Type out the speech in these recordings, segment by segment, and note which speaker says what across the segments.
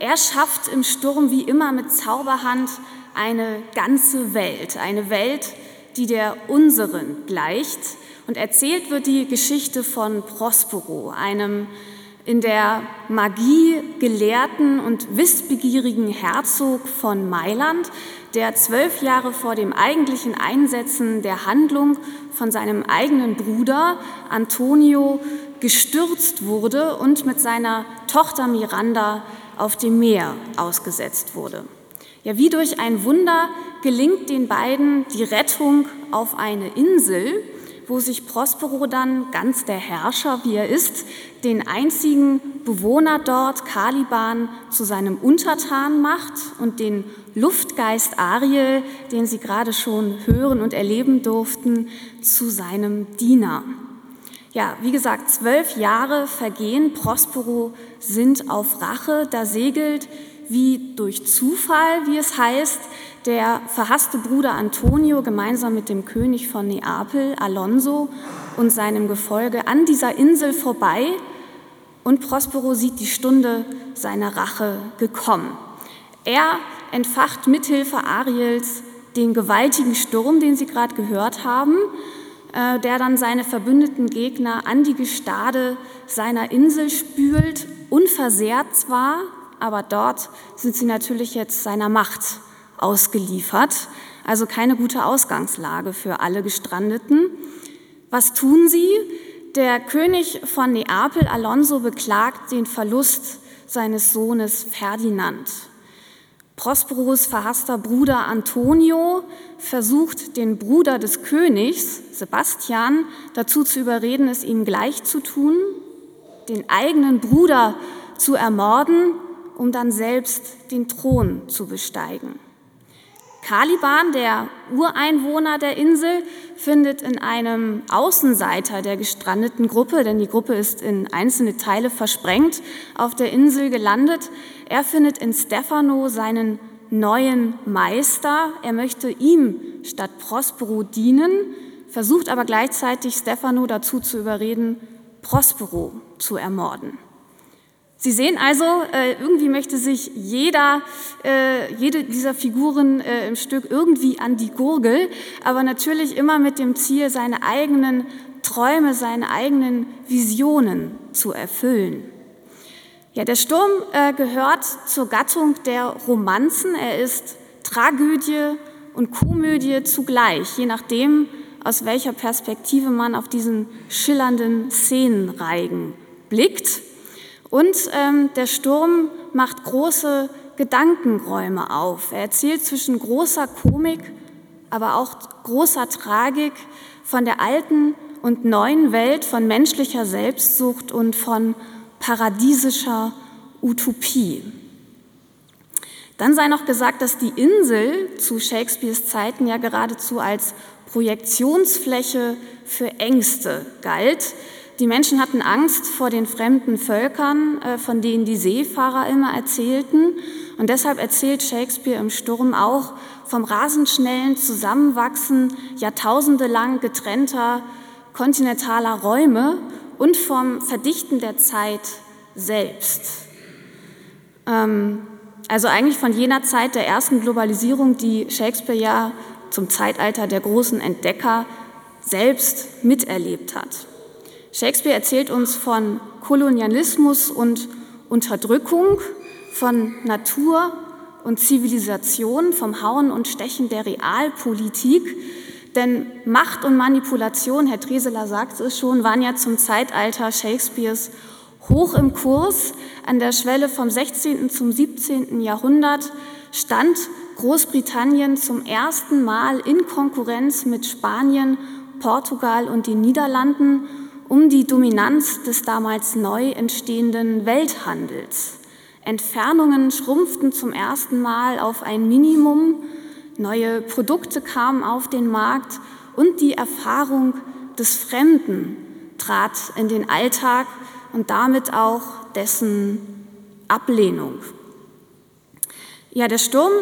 Speaker 1: Er schafft im Sturm wie immer mit Zauberhand eine ganze Welt, eine Welt, die der unseren gleicht. Und erzählt wird die Geschichte von Prospero, einem in der Magie gelehrten und wissbegierigen Herzog von Mailand, der zwölf Jahre vor dem eigentlichen Einsetzen der Handlung von seinem eigenen Bruder Antonio gestürzt wurde und mit seiner Tochter Miranda auf dem Meer ausgesetzt wurde. Ja, wie durch ein Wunder gelingt den beiden die Rettung auf eine Insel, wo sich Prospero dann, ganz der Herrscher, wie er ist, den einzigen Bewohner dort, Caliban, zu seinem Untertan macht und den Luftgeist Ariel, den Sie gerade schon hören und erleben durften, zu seinem Diener. Ja, wie gesagt, zwölf Jahre vergehen, Prospero sind auf Rache, da segelt wie durch Zufall, wie es heißt, der verhasste Bruder Antonio gemeinsam mit dem König von Neapel, Alonso, und seinem Gefolge an dieser Insel vorbei und Prospero sieht die Stunde seiner Rache gekommen. Er entfacht mithilfe Ariels den gewaltigen Sturm, den Sie gerade gehört haben, der dann seine verbündeten Gegner an die Gestade seiner Insel spült, unversehrt zwar, aber dort sind sie natürlich jetzt seiner Macht ausgeliefert. Also keine gute Ausgangslage für alle Gestrandeten. Was tun sie? Der König von Neapel, Alonso, beklagt den Verlust seines Sohnes Ferdinand. Prosperos verhasster Bruder Antonio versucht, den Bruder des Königs, Sebastian, dazu zu überreden, es ihm gleich zu tun, den eigenen Bruder zu ermorden, um dann selbst den Thron zu besteigen. Caliban, der Ureinwohner der Insel, findet in einem Außenseiter der gestrandeten Gruppe, denn die Gruppe ist in einzelne Teile versprengt, auf der Insel gelandet. Er findet in Stefano seinen neuen Meister. Er möchte ihm statt Prospero dienen, versucht aber gleichzeitig Stefano dazu zu überreden, Prospero zu ermorden. Sie sehen also, äh, irgendwie möchte sich jeder, äh, jede dieser Figuren äh, im Stück irgendwie an die Gurgel, aber natürlich immer mit dem Ziel, seine eigenen Träume, seine eigenen Visionen zu erfüllen. Ja, der Sturm gehört zur Gattung der Romanzen. Er ist Tragödie und Komödie zugleich, je nachdem, aus welcher Perspektive man auf diesen schillernden Szenenreigen blickt. Und ähm, der Sturm macht große Gedankenräume auf. Er erzählt zwischen großer Komik, aber auch großer Tragik von der alten und neuen Welt, von menschlicher Selbstsucht und von paradiesischer Utopie. Dann sei noch gesagt, dass die Insel zu Shakespeares Zeiten ja geradezu als Projektionsfläche für Ängste galt, die Menschen hatten Angst vor den fremden Völkern, äh, von denen die Seefahrer immer erzählten. Und deshalb erzählt Shakespeare im Sturm auch vom rasend schnellen Zusammenwachsen jahrtausendelang getrennter kontinentaler Räume und vom Verdichten der Zeit selbst. Ähm, also eigentlich von jener Zeit der ersten Globalisierung, die Shakespeare ja zum Zeitalter der großen Entdecker selbst miterlebt hat. Shakespeare erzählt uns von Kolonialismus und Unterdrückung, von Natur und Zivilisation, vom Hauen und Stechen der Realpolitik. Denn Macht und Manipulation, Herr Treseler sagt es schon, waren ja zum Zeitalter Shakespeares hoch im Kurs. An der Schwelle vom 16. zum 17. Jahrhundert stand Großbritannien zum ersten Mal in Konkurrenz mit Spanien, Portugal und den Niederlanden um die Dominanz des damals neu entstehenden Welthandels. Entfernungen schrumpften zum ersten Mal auf ein Minimum, neue Produkte kamen auf den Markt und die Erfahrung des Fremden trat in den Alltag und damit auch dessen Ablehnung. Ja, der Sturm,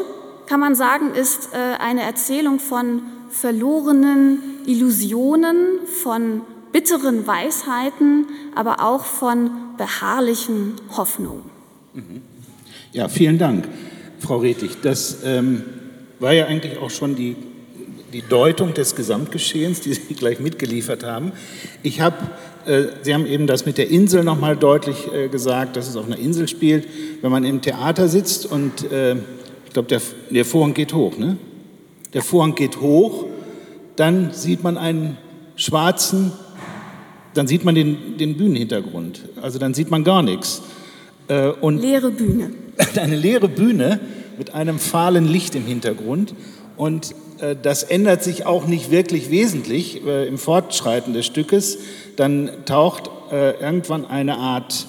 Speaker 1: kann man sagen, ist äh, eine Erzählung von verlorenen Illusionen, von bitteren Weisheiten, aber auch von beharrlichen Hoffnungen.
Speaker 2: Ja, vielen Dank, Frau Rettig. Das ähm, war ja eigentlich auch schon die, die Deutung des Gesamtgeschehens, die Sie gleich mitgeliefert haben. Ich habe, äh, Sie haben eben das mit der Insel nochmal deutlich äh, gesagt, dass es auf einer Insel spielt. Wenn man im Theater sitzt und äh, ich glaube, der, der Vorhang geht hoch, ne? Der Vorhang geht hoch, dann sieht man einen schwarzen, dann sieht man den, den Bühnenhintergrund. Also dann sieht man gar nichts.
Speaker 1: Äh, und leere Bühne.
Speaker 2: Eine leere Bühne mit einem fahlen Licht im Hintergrund. Und äh, das ändert sich auch nicht wirklich wesentlich äh, im Fortschreiten des Stückes. Dann taucht irgendwann eine Art,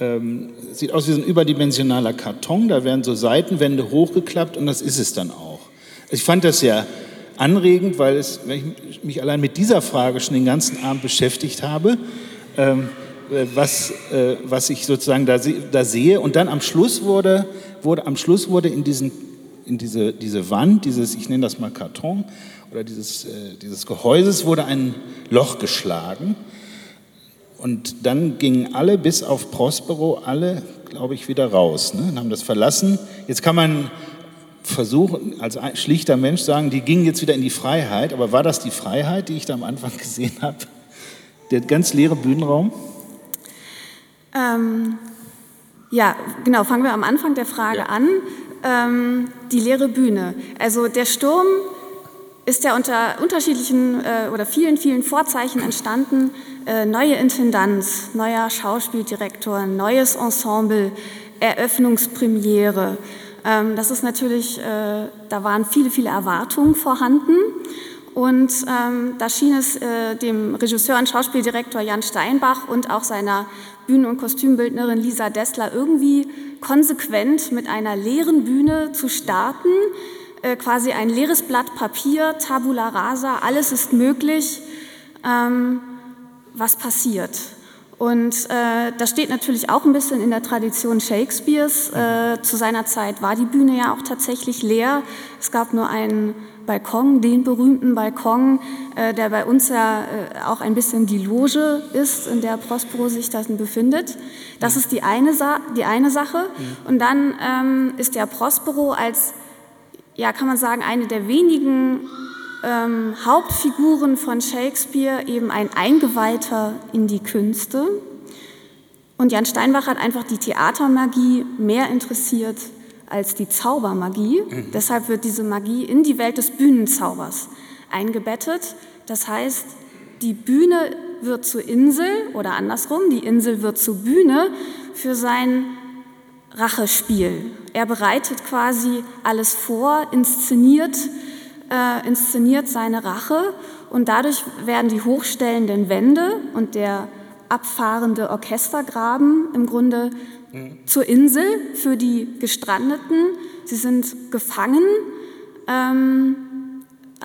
Speaker 2: ähm, sieht aus wie so ein überdimensionaler Karton, da werden so Seitenwände hochgeklappt und das ist es dann auch. Ich fand das sehr anregend, weil es, wenn ich mich allein mit dieser Frage schon den ganzen Abend beschäftigt habe, ähm, äh, was, äh, was ich sozusagen da, da, sehe. Und dann am Schluss wurde, wurde, am Schluss wurde in, diesen, in diese, diese Wand, dieses, ich nenne das mal Karton, oder dieses, äh, dieses Gehäuses wurde ein Loch geschlagen. Und dann gingen alle, bis auf Prospero, alle, glaube ich, wieder raus. Ne? Und haben das verlassen. Jetzt kann man versuchen, als schlichter Mensch sagen, die gingen jetzt wieder in die Freiheit. Aber war das die Freiheit, die ich da am Anfang gesehen habe? Der ganz leere Bühnenraum?
Speaker 1: Ähm, ja, genau, fangen wir am Anfang der Frage ja. an. Ähm, die leere Bühne. Also der Sturm ist ja unter unterschiedlichen äh, oder vielen, vielen Vorzeichen entstanden. Äh, neue Intendanz, neuer Schauspieldirektor, neues Ensemble, Eröffnungspremiere. Ähm, das ist natürlich, äh, da waren viele, viele Erwartungen vorhanden. Und ähm, da schien es äh, dem Regisseur und Schauspieldirektor Jan Steinbach und auch seiner Bühnen- und Kostümbildnerin Lisa Dessler irgendwie konsequent mit einer leeren Bühne zu starten, äh, quasi ein leeres Blatt Papier, Tabula rasa, alles ist möglich, ähm, was passiert. Und äh, das steht natürlich auch ein bisschen in der Tradition Shakespeares. Äh, zu seiner Zeit war die Bühne ja auch tatsächlich leer. Es gab nur einen Balkon, den berühmten Balkon, äh, der bei uns ja äh, auch ein bisschen die Loge ist, in der Prospero sich dann befindet. Das ist die eine, Sa die eine Sache. Und dann ähm, ist der Prospero als, ja, kann man sagen, eine der wenigen ähm, Hauptfiguren von Shakespeare eben ein Eingeweihter in die Künste. Und Jan Steinbach hat einfach die Theatermagie mehr interessiert als die Zaubermagie. Mhm. Deshalb wird diese Magie in die Welt des Bühnenzaubers eingebettet. Das heißt, die Bühne wird zur Insel oder andersrum, die Insel wird zur Bühne für sein Rachespiel. Er bereitet quasi alles vor, inszeniert, äh, inszeniert seine Rache und dadurch werden die hochstellenden Wände und der abfahrende Orchestergraben im Grunde zur Insel für die Gestrandeten. Sie sind gefangen, ähm,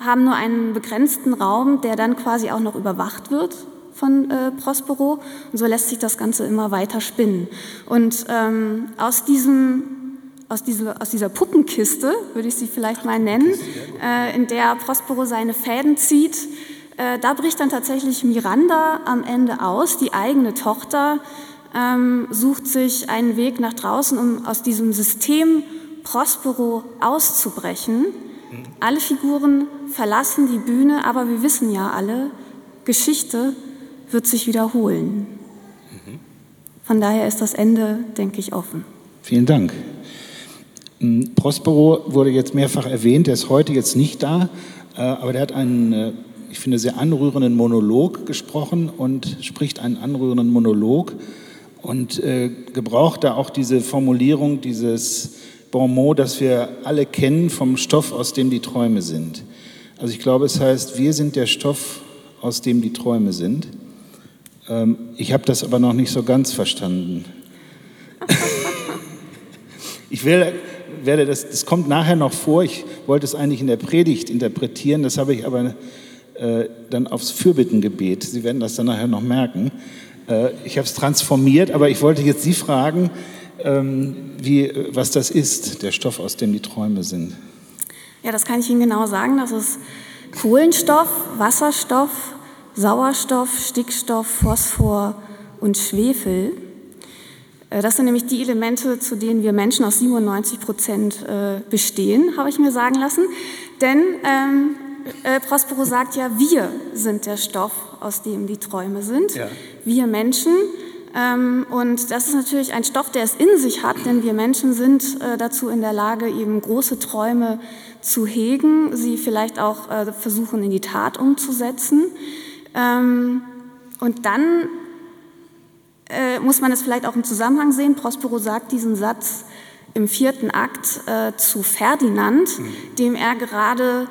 Speaker 1: haben nur einen begrenzten Raum, der dann quasi auch noch überwacht wird von äh, Prospero. Und so lässt sich das Ganze immer weiter spinnen. Und ähm, aus, diesem, aus, diese, aus dieser Puppenkiste, würde ich sie vielleicht mal nennen, äh, in der Prospero seine Fäden zieht, äh, da bricht dann tatsächlich Miranda am Ende aus, die eigene Tochter, ähm, sucht sich einen Weg nach draußen, um aus diesem System Prospero auszubrechen. Alle Figuren verlassen die Bühne, aber wir wissen ja alle, Geschichte wird sich wiederholen. Von daher ist das Ende, denke ich, offen.
Speaker 2: Vielen Dank. Hm, Prospero wurde jetzt mehrfach erwähnt, er ist heute jetzt nicht da, äh, aber der hat einen, äh, ich finde, sehr anrührenden Monolog gesprochen und spricht einen anrührenden Monolog und äh, gebraucht da auch diese Formulierung, dieses Bon mot, das wir alle kennen vom Stoff, aus dem die Träume sind. Also ich glaube, es heißt, wir sind der Stoff, aus dem die Träume sind. Ähm, ich habe das aber noch nicht so ganz verstanden. ich will, werde das, das kommt nachher noch vor. Ich wollte es eigentlich in der Predigt interpretieren, das habe ich aber äh, dann aufs Fürbittengebet. Sie werden das dann nachher noch merken. Äh, ich habe es transformiert, aber ich wollte jetzt Sie fragen, ähm, wie, was das ist, der Stoff, aus dem die Träume sind.
Speaker 1: Ja, das kann ich Ihnen genau sagen. Das ist Kohlenstoff, Wasserstoff, Sauerstoff, Stickstoff, Phosphor und Schwefel. Äh, das sind nämlich die Elemente, zu denen wir Menschen aus 97 Prozent äh, bestehen, habe ich mir sagen lassen. Denn ähm, äh, Prospero sagt ja, wir sind der Stoff, aus dem die Träume sind. Ja. Wir Menschen. Ähm, und das ist natürlich ein Stoff, der es in sich hat, denn wir Menschen sind äh, dazu in der Lage, eben große Träume zu hegen, sie vielleicht auch äh, versuchen in die Tat umzusetzen. Ähm, und dann äh, muss man es vielleicht auch im Zusammenhang sehen. Prospero sagt diesen Satz im vierten Akt äh, zu Ferdinand, mhm. dem er gerade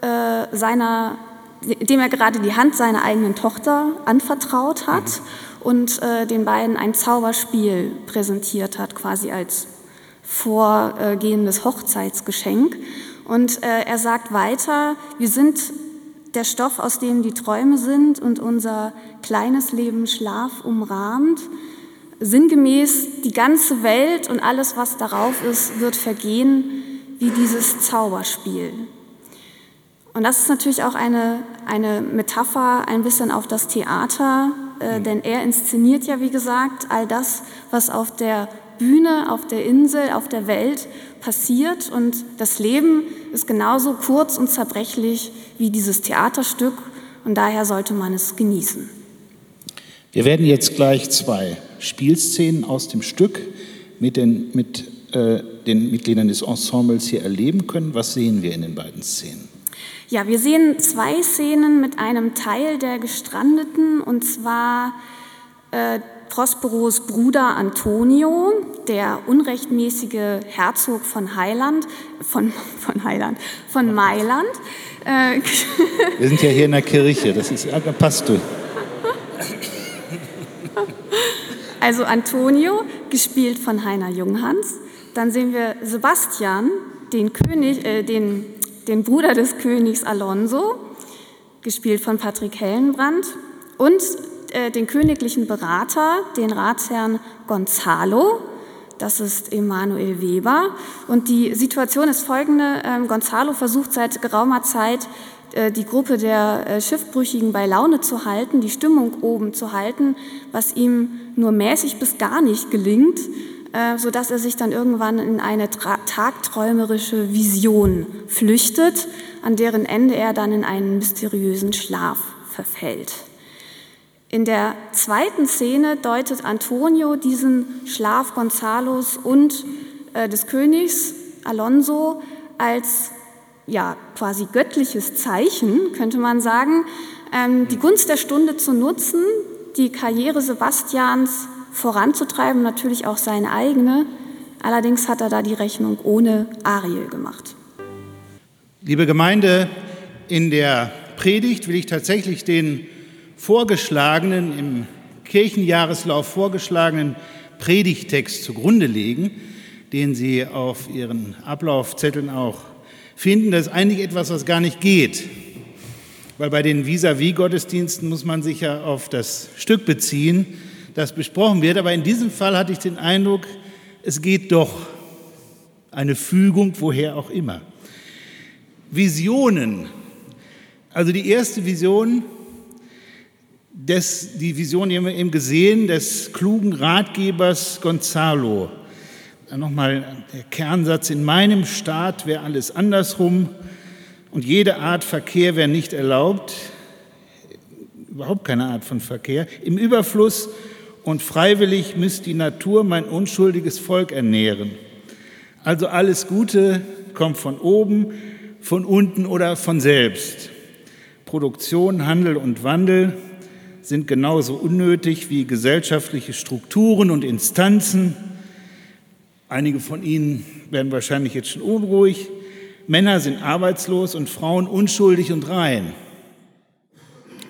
Speaker 1: äh, seiner, dem er gerade die Hand seiner eigenen Tochter anvertraut hat mhm. und äh, den beiden ein Zauberspiel präsentiert hat, quasi als vorgehendes Hochzeitsgeschenk. Und äh, er sagt weiter, wir sind der Stoff, aus dem die Träume sind und unser kleines Leben Schlaf umrahmt. Sinngemäß, die ganze Welt und alles, was darauf ist, wird vergehen wie dieses Zauberspiel. Und das ist natürlich auch eine, eine Metapher ein bisschen auf das Theater, äh, mhm. denn er inszeniert ja, wie gesagt, all das, was auf der Bühne, auf der Insel, auf der Welt passiert. Und das Leben ist genauso kurz und zerbrechlich wie dieses Theaterstück und daher sollte man es genießen.
Speaker 2: Wir werden jetzt gleich zwei Spielszenen aus dem Stück mit den, mit, äh, den Mitgliedern des Ensembles hier erleben können. Was sehen wir in den beiden Szenen?
Speaker 1: Ja, wir sehen zwei Szenen mit einem Teil der Gestrandeten und zwar äh, Prosperos Bruder Antonio, der unrechtmäßige Herzog von Heiland, von, von Heiland, von Mailand.
Speaker 2: Äh, Wir sind ja hier in der Kirche, das ist, da passt du.
Speaker 1: Also Antonio, gespielt von Heiner Junghans. Dann sehen wir Sebastian, den, König, äh, den den Bruder des Königs Alonso, gespielt von Patrick Hellenbrand, und äh, den königlichen Berater, den Ratsherrn Gonzalo, das ist Emanuel Weber. Und die Situation ist folgende. Ähm, Gonzalo versucht seit geraumer Zeit, äh, die Gruppe der äh, Schiffbrüchigen bei Laune zu halten, die Stimmung oben zu halten, was ihm nur mäßig bis gar nicht gelingt. Äh, sodass er sich dann irgendwann in eine tagträumerische Vision flüchtet, an deren Ende er dann in einen mysteriösen Schlaf verfällt. In der zweiten Szene deutet Antonio diesen Schlaf Gonzalos und äh, des Königs Alonso als ja, quasi göttliches Zeichen, könnte man sagen, ähm, die Gunst der Stunde zu nutzen, die Karriere Sebastians voranzutreiben, natürlich auch seine eigene. Allerdings hat er da die Rechnung ohne Ariel gemacht.
Speaker 2: Liebe Gemeinde, in der Predigt will ich tatsächlich den vorgeschlagenen, im Kirchenjahreslauf vorgeschlagenen Predigtext zugrunde legen, den Sie auf Ihren Ablaufzetteln auch finden. Das ist eigentlich etwas, was gar nicht geht. Weil bei den Vis-à-vis-Gottesdiensten muss man sich ja auf das Stück beziehen das besprochen wird. Aber in diesem Fall hatte ich den Eindruck, es geht doch eine Fügung, woher auch immer. Visionen. Also die erste Vision, des, die Vision die haben wir eben gesehen, des klugen Ratgebers Gonzalo. Nochmal der Kernsatz, in meinem Staat wäre alles andersrum und jede Art Verkehr wäre nicht erlaubt, überhaupt keine Art von Verkehr. Im Überfluss und freiwillig müsste die Natur mein unschuldiges Volk ernähren. Also alles Gute kommt von oben, von unten oder von selbst. Produktion, Handel und Wandel sind genauso unnötig wie gesellschaftliche Strukturen und Instanzen. Einige von Ihnen werden wahrscheinlich jetzt schon unruhig. Männer sind arbeitslos und Frauen unschuldig und rein.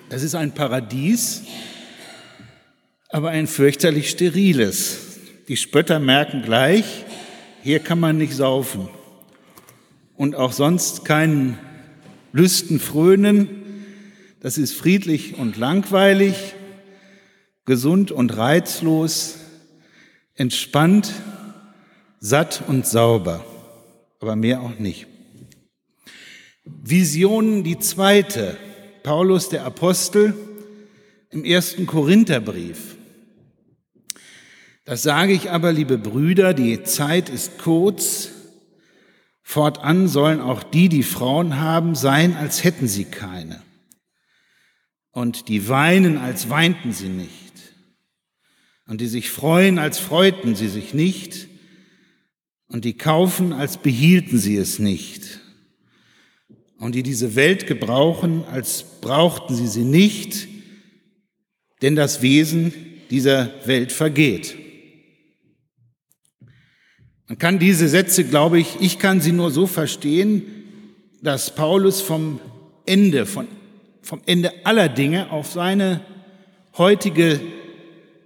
Speaker 2: Das ist ein Paradies, aber ein fürchterlich steriles. Die Spötter merken gleich, hier kann man nicht saufen und auch sonst keinen Lüsten frönen. Das ist friedlich und langweilig, gesund und reizlos, entspannt, satt und sauber, aber mehr auch nicht. Visionen die zweite, Paulus der Apostel im ersten Korintherbrief. Das sage ich aber, liebe Brüder, die Zeit ist kurz. Fortan sollen auch die, die Frauen haben, sein, als hätten sie keine. Und die weinen, als weinten sie nicht. Und die sich freuen, als freuten sie sich nicht. Und die kaufen, als behielten sie es nicht. Und die diese Welt gebrauchen, als brauchten sie sie nicht, denn das Wesen dieser Welt vergeht. Man kann diese Sätze, glaube ich, ich kann sie nur so verstehen, dass Paulus vom Ende, von, vom Ende aller Dinge auf seine heutige,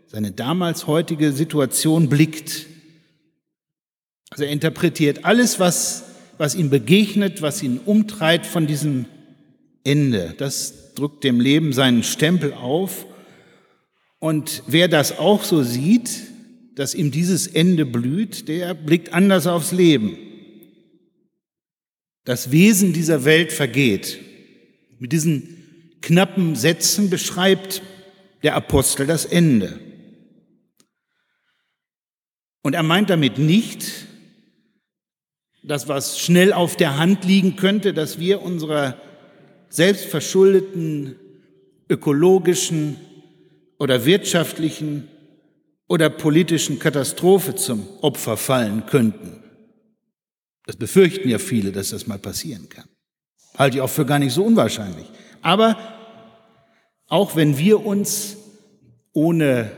Speaker 2: seine damals heutige Situation blickt. Also er interpretiert alles, was, was ihm begegnet, was ihn umtreibt von diesem Ende. Das drückt dem Leben seinen Stempel auf. Und wer das auch so sieht, dass ihm dieses Ende blüht, der blickt anders aufs Leben. Das Wesen dieser Welt vergeht. Mit diesen knappen Sätzen beschreibt der Apostel das Ende. Und er meint damit nicht, das, was schnell auf der Hand liegen könnte, dass wir unserer selbstverschuldeten ökologischen oder wirtschaftlichen oder politischen Katastrophe zum Opfer fallen könnten. Das befürchten ja viele, dass das mal passieren kann. Halte ich auch für gar nicht so unwahrscheinlich. Aber auch wenn wir uns ohne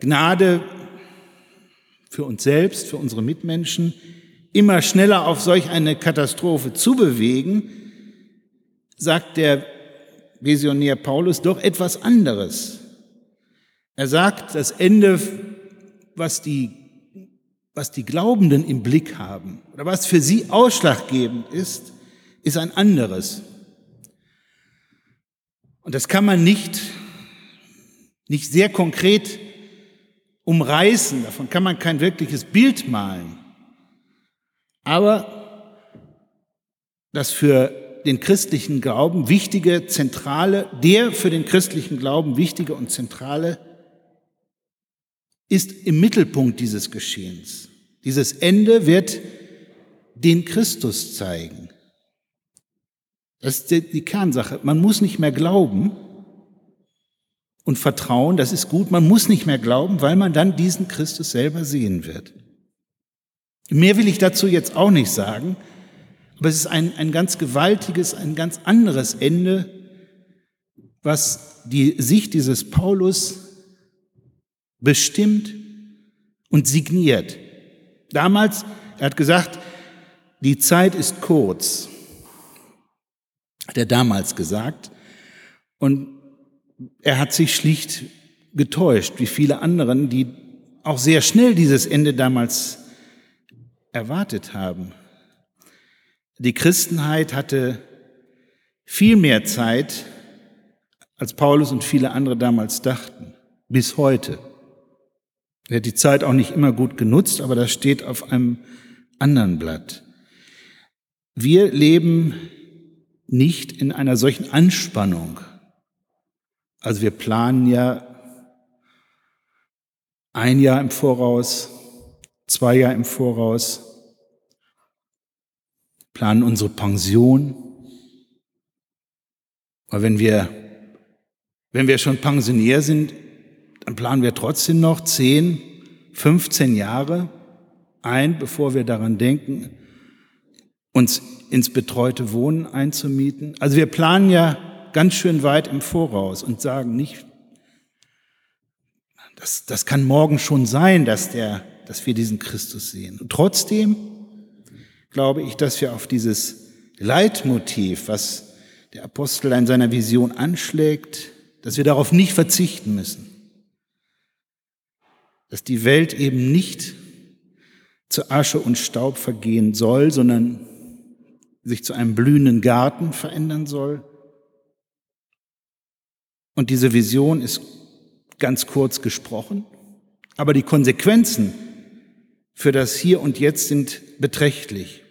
Speaker 2: Gnade für uns selbst, für unsere Mitmenschen immer schneller auf solch eine Katastrophe zubewegen, sagt der Visionär Paulus doch etwas anderes. Er sagt, das Ende was die, was die Glaubenden im Blick haben oder was für sie ausschlaggebend ist, ist ein anderes. Und das kann man nicht, nicht sehr konkret umreißen, davon kann man kein wirkliches Bild malen. Aber das für den christlichen Glauben wichtige, zentrale, der für den christlichen Glauben wichtige und zentrale ist im Mittelpunkt dieses Geschehens. Dieses Ende wird den Christus zeigen. Das ist die Kernsache. Man muss nicht mehr glauben und vertrauen, das ist gut. Man muss nicht mehr glauben, weil man dann diesen Christus selber sehen wird. Mehr will ich dazu jetzt auch nicht sagen, aber es ist ein, ein ganz gewaltiges, ein ganz anderes Ende, was die Sicht dieses Paulus bestimmt und signiert. Damals, er hat gesagt, die Zeit ist kurz, hat er damals gesagt. Und er hat sich schlicht getäuscht, wie viele anderen, die auch sehr schnell dieses Ende damals erwartet haben. Die Christenheit hatte viel mehr Zeit, als Paulus und viele andere damals dachten, bis heute. Er hat die Zeit auch nicht immer gut genutzt, aber das steht auf einem anderen Blatt. Wir leben nicht in einer solchen Anspannung. Also wir planen ja ein Jahr im Voraus, zwei Jahre im Voraus, planen unsere Pension. Aber wenn wir, wenn wir schon Pensionär sind, dann planen wir trotzdem noch 10, 15 Jahre ein, bevor wir daran denken, uns ins betreute Wohnen einzumieten. Also wir planen ja ganz schön weit im Voraus und sagen nicht, das, das kann morgen schon sein, dass, der, dass wir diesen Christus sehen. Und trotzdem glaube ich, dass wir auf dieses Leitmotiv, was der Apostel in seiner Vision anschlägt, dass wir darauf nicht verzichten müssen dass die Welt eben nicht zu Asche und Staub vergehen soll, sondern sich zu einem blühenden Garten verändern soll. Und diese Vision ist ganz kurz gesprochen, aber die Konsequenzen für das Hier und Jetzt sind beträchtlich.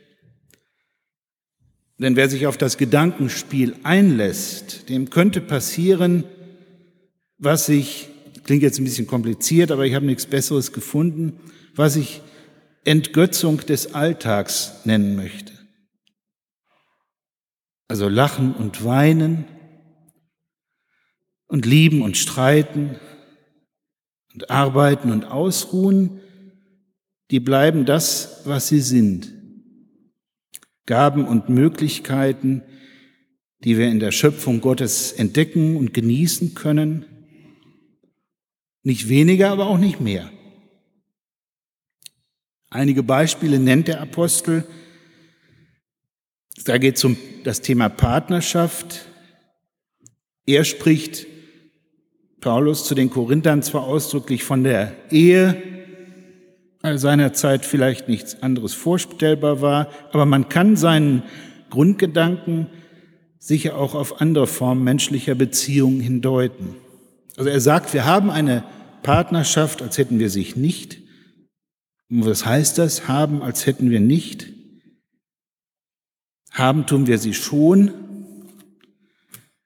Speaker 2: Denn wer sich auf das Gedankenspiel einlässt, dem könnte passieren, was sich klingt jetzt ein bisschen kompliziert, aber ich habe nichts Besseres gefunden, was ich Entgötzung des Alltags nennen möchte. Also lachen und weinen und lieben und streiten und arbeiten und ausruhen, die bleiben das, was sie sind. Gaben und Möglichkeiten, die wir in der Schöpfung Gottes entdecken und genießen können. Nicht weniger, aber auch nicht mehr. Einige Beispiele nennt der Apostel. Da geht es um das Thema Partnerschaft. Er spricht, Paulus, zu den Korinthern zwar ausdrücklich von der Ehe, weil seinerzeit vielleicht nichts anderes vorstellbar war, aber man kann seinen Grundgedanken sicher auch auf andere Formen menschlicher Beziehungen hindeuten. Also er sagt, wir haben eine Partnerschaft, als hätten wir sich nicht. Und was heißt das? Haben, als hätten wir nicht. Haben tun wir sie schon.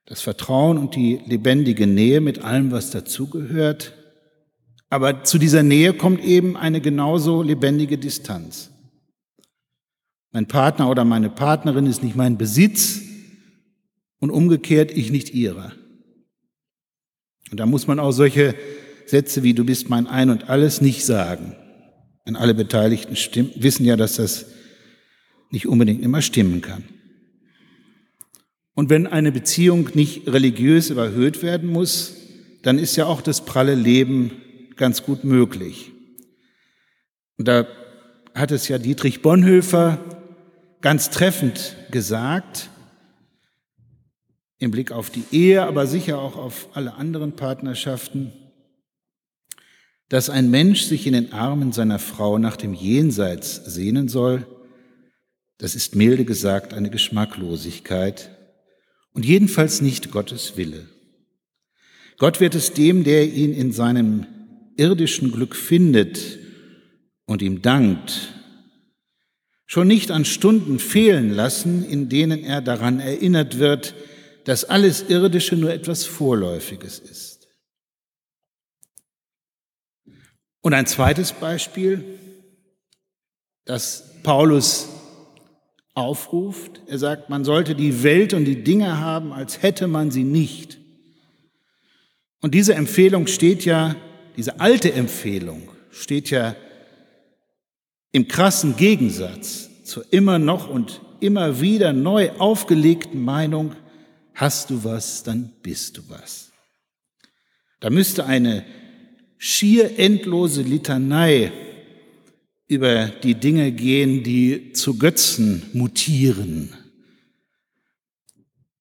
Speaker 2: Das Vertrauen und die lebendige Nähe mit allem, was dazugehört. Aber zu dieser Nähe kommt eben eine genauso lebendige Distanz. Mein Partner oder meine Partnerin ist nicht mein Besitz und umgekehrt ich nicht ihrer. Und da muss man auch solche Sätze wie du bist mein Ein und alles nicht sagen. Denn alle Beteiligten wissen ja, dass das nicht unbedingt immer stimmen kann. Und wenn eine Beziehung nicht religiös überhöht werden muss, dann ist ja auch das pralle Leben ganz gut möglich. Und da hat es ja Dietrich Bonhoeffer ganz treffend gesagt, im Blick auf die Ehe, aber sicher auch auf alle anderen Partnerschaften, dass ein Mensch sich in den Armen seiner Frau nach dem Jenseits sehnen soll, das ist milde gesagt eine Geschmacklosigkeit und jedenfalls nicht Gottes Wille. Gott wird es dem, der ihn in seinem irdischen Glück findet und ihm dankt, schon nicht an Stunden fehlen lassen, in denen er daran erinnert wird, dass alles Irdische nur etwas Vorläufiges ist. Und ein zweites Beispiel, das Paulus aufruft. Er sagt, man sollte die Welt und die Dinge haben, als hätte man sie nicht. Und diese Empfehlung steht ja diese alte Empfehlung steht ja im krassen Gegensatz zur immer noch und immer wieder neu aufgelegten Meinung, hast du was, dann bist du was. Da müsste eine schier endlose Litanei über die Dinge gehen, die zu Götzen mutieren.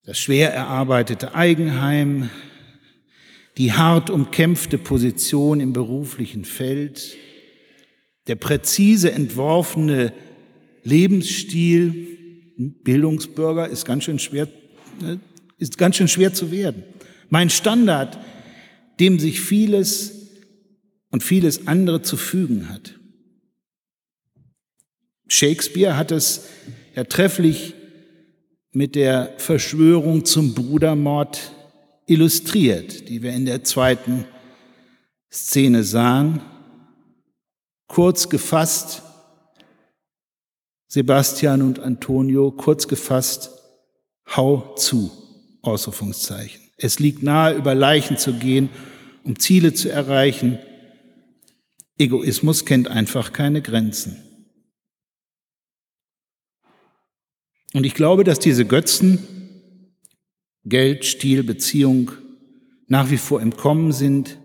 Speaker 2: Das schwer erarbeitete Eigenheim, die hart umkämpfte Position im beruflichen Feld, der präzise entworfene Lebensstil, Bildungsbürger ist ganz schön schwer, ne, ist ganz schön schwer zu werden. Mein Standard, dem sich vieles und vieles andere zu fügen hat. Shakespeare hat es ja trefflich mit der Verschwörung zum Brudermord illustriert, die wir in der zweiten Szene sahen. Kurz gefasst, Sebastian und Antonio, kurz gefasst, hau zu, Ausrufungszeichen. Es liegt nahe, über Leichen zu gehen, um Ziele zu erreichen. Egoismus kennt einfach keine Grenzen. Und ich glaube, dass diese Götzen Geld, Stil, Beziehung nach wie vor im Kommen sind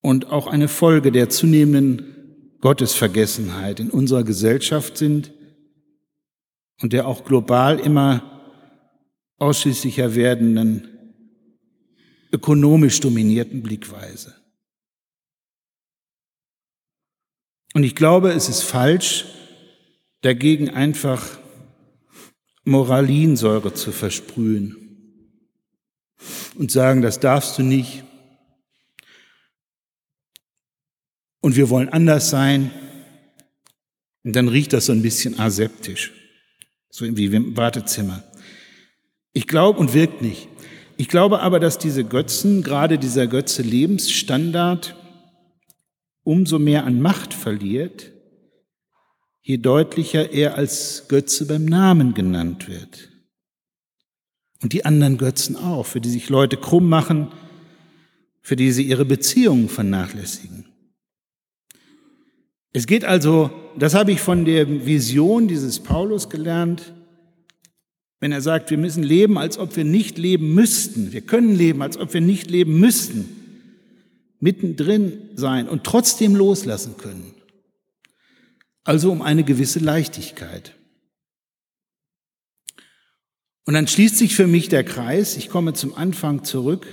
Speaker 2: und auch eine Folge der zunehmenden Gottesvergessenheit in unserer Gesellschaft sind und der auch global immer ausschließlicher werdenden ökonomisch dominierten Blickweise. Und ich glaube, es ist falsch, dagegen einfach Moralinsäure zu versprühen und sagen, das darfst du nicht. Und wir wollen anders sein. Und dann riecht das so ein bisschen aseptisch, so wie im Wartezimmer. Ich glaube und wirkt nicht. Ich glaube aber, dass diese Götzen, gerade dieser Götze Lebensstandard, umso mehr an Macht verliert, je deutlicher er als Götze beim Namen genannt wird. Und die anderen Götzen auch, für die sich Leute krumm machen, für die sie ihre Beziehungen vernachlässigen. Es geht also, das habe ich von der Vision dieses Paulus gelernt, wenn er sagt, wir müssen leben, als ob wir nicht leben müssten. Wir können leben, als ob wir nicht leben müssten. Mittendrin sein und trotzdem loslassen können. Also um eine gewisse Leichtigkeit. Und dann schließt sich für mich der Kreis. Ich komme zum Anfang zurück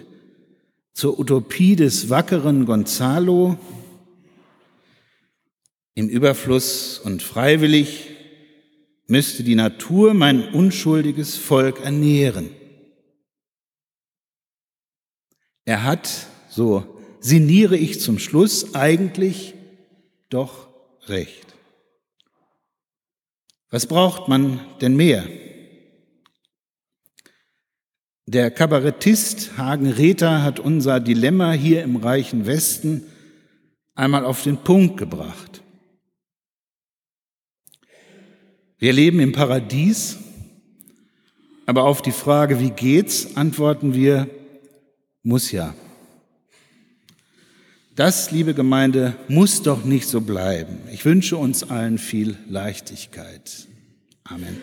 Speaker 2: zur Utopie des wackeren Gonzalo. Im Überfluss und freiwillig müsste die Natur mein unschuldiges Volk ernähren. Er hat, so sinniere ich zum Schluss, eigentlich doch recht. Was braucht man denn mehr? Der Kabarettist Hagen Rether hat unser Dilemma hier im reichen Westen einmal auf den Punkt gebracht. Wir leben im Paradies, aber auf die Frage, wie geht's, antworten wir, muss ja. Das, liebe Gemeinde, muss doch nicht so bleiben. Ich wünsche uns allen viel Leichtigkeit. Amen.